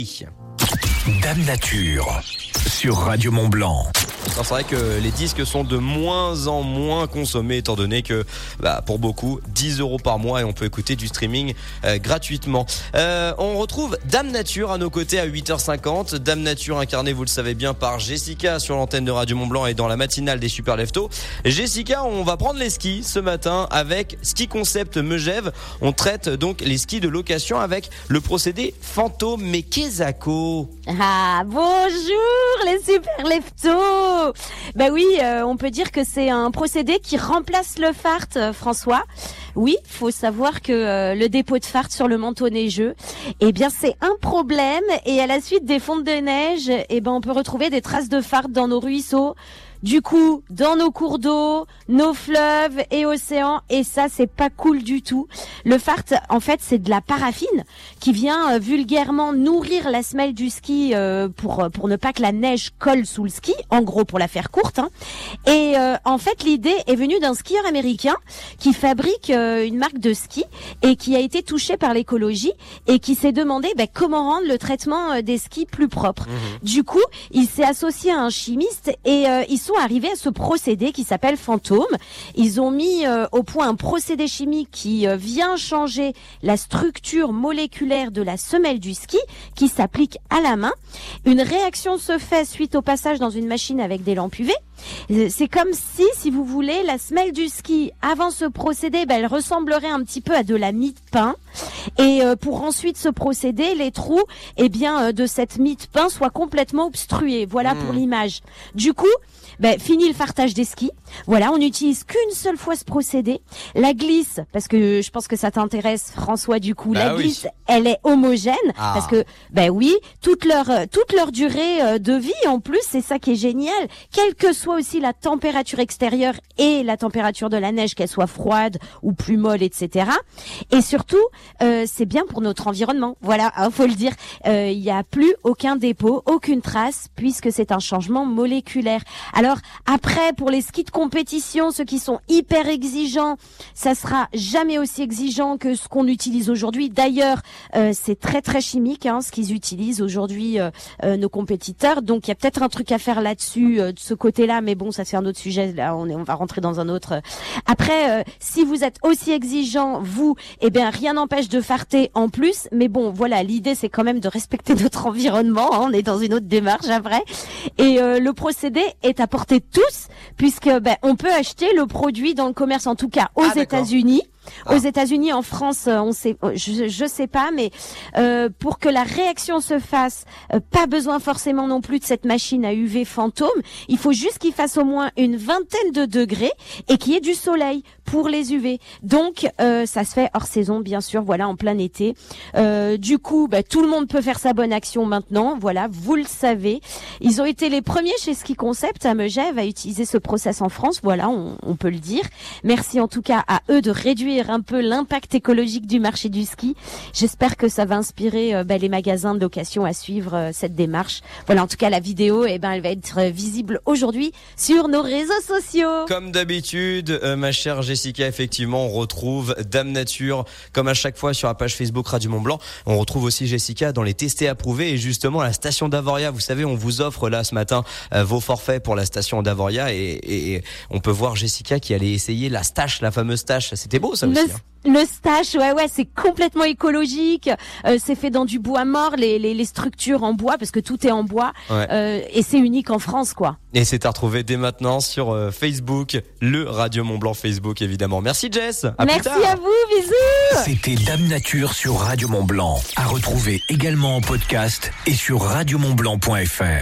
ikke. Dame Nature sur Radio Mont Blanc. C'est vrai que les disques sont de moins en moins consommés étant donné que bah, pour beaucoup 10 euros par mois et on peut écouter du streaming euh, gratuitement. Euh, on retrouve Dame Nature à nos côtés à 8h50. Dame Nature incarnée, vous le savez bien, par Jessica sur l'antenne de Radio Mont Blanc et dans la matinale des Super Leftos. Jessica, on va prendre les skis ce matin avec Ski Concept Megève. On traite donc les skis de location avec le procédé Fantôme mais Ah bonjour les Super Leftos. Bah oui, euh, on peut dire que c'est un procédé qui remplace le fart, euh, François. Oui, faut savoir que euh, le dépôt de fart sur le manteau neigeux, eh bien c'est un problème. Et à la suite des fontes de neige, eh ben on peut retrouver des traces de fart dans nos ruisseaux du coup dans nos cours d'eau, nos fleuves et océans et ça c'est pas cool du tout. Le fart en fait c'est de la paraffine qui vient euh, vulgairement nourrir la semelle du ski euh, pour pour ne pas que la neige colle sous le ski, en gros pour la faire courte. Hein. Et euh, en fait l'idée est venue d'un skieur américain qui fabrique une marque de ski et qui a été touché par l'écologie et qui s'est demandé bah, comment rendre le traitement des skis plus propre. Mmh. Du coup il s'est associé à un chimiste et ils sont arrivés à ce procédé qui s'appelle Fantôme. Ils ont mis euh, au point un procédé chimique qui euh, vient changer la structure moléculaire de la semelle du ski qui s'applique à la main. Une réaction se fait suite au passage dans une machine avec des lampes UV. Euh, c'est comme si, si vous voulez, la semelle du ski, avant ce procédé, ben, elle ressemblerait un petit peu à de la mie de pain. Et pour ensuite ce procédé, les trous, eh bien, de cette mie de pain soient complètement obstrués. Voilà pour mmh. l'image. Du coup, ben, fini le fartage des skis. Voilà, on n'utilise qu'une seule fois ce procédé. La glisse, parce que je pense que ça t'intéresse, François, du coup, la bah glisse, elle est homogène, ah. parce que, ben oui, toute leur toute leur durée euh, de vie, en plus, c'est ça qui est génial. Que soit aussi la température extérieure et la température de la neige, qu'elle soit froide ou plus molle, etc. Et surtout, euh, c'est bien pour notre environnement. Voilà, il hein, faut le dire. Euh, il n'y a plus aucun dépôt, aucune trace, puisque c'est un changement moléculaire. Alors après, pour les skis de compétition, ceux qui sont hyper exigeants, ça sera jamais aussi exigeant que ce qu'on utilise aujourd'hui. D'ailleurs, euh, c'est très très chimique hein, ce qu'ils utilisent aujourd'hui nos compétiteurs. Donc il y a peut-être un truc à faire là-dessus de ce côté-là, mais bon, ça c'est un autre sujet. Là, on est, on va rentrer dans un autre. Après, si vous êtes aussi exigeant, vous, eh bien rien n'empêche de farter en plus. Mais bon, voilà, l'idée c'est quand même de respecter notre environnement. Hein. on est dans une autre démarche après. Et le procédé est à tous, puisque ben, on peut acheter le produit dans le commerce, en tout cas aux ah, États-Unis. Aux ah. États-Unis, en France, euh, on sait, euh, je, je sais pas, mais euh, pour que la réaction se fasse, pas besoin forcément non plus de cette machine à UV fantôme. Il faut juste qu'il fasse au moins une vingtaine de degrés et qu'il y ait du soleil pour les UV. Donc, ça se fait hors saison, bien sûr. Voilà, en plein été. du coup, bah, tout le monde peut faire sa bonne action maintenant. Voilà, vous le savez. Ils ont été les premiers chez Ski Concept à Megève à utiliser ce process en France. Voilà, on, on peut le dire. Merci en tout cas à eux de réduire un peu l'impact écologique du marché du ski. J'espère que ça va inspirer euh, bah, les magasins de location à suivre euh, cette démarche. Voilà, en tout cas, la vidéo, eh ben, elle va être visible aujourd'hui sur nos réseaux sociaux. Comme d'habitude, euh, ma chère Jessica, effectivement, on retrouve Dame Nature, comme à chaque fois sur la page Facebook Radio Mont Blanc. On retrouve aussi Jessica dans les testés approuvés et justement à la station d'Avoria. Vous savez, on vous offre là ce matin vos forfaits pour la station d'Avoria et, et, on peut voir Jessica qui allait essayer la stache, la fameuse stache. C'était beau ça le, le stache, ouais, ouais, c'est complètement écologique. Euh, c'est fait dans du bois mort, les, les, les, structures en bois, parce que tout est en bois. Euh, et c'est unique en France, quoi. Et c'est à retrouver dès maintenant sur euh, Facebook, le Radio Mont Blanc Facebook, évidemment. Merci Jess. Merci à vous, bisous. C'était Dame Nature sur Radio Mont Blanc. À retrouver également en podcast et sur radiomontblanc.fr.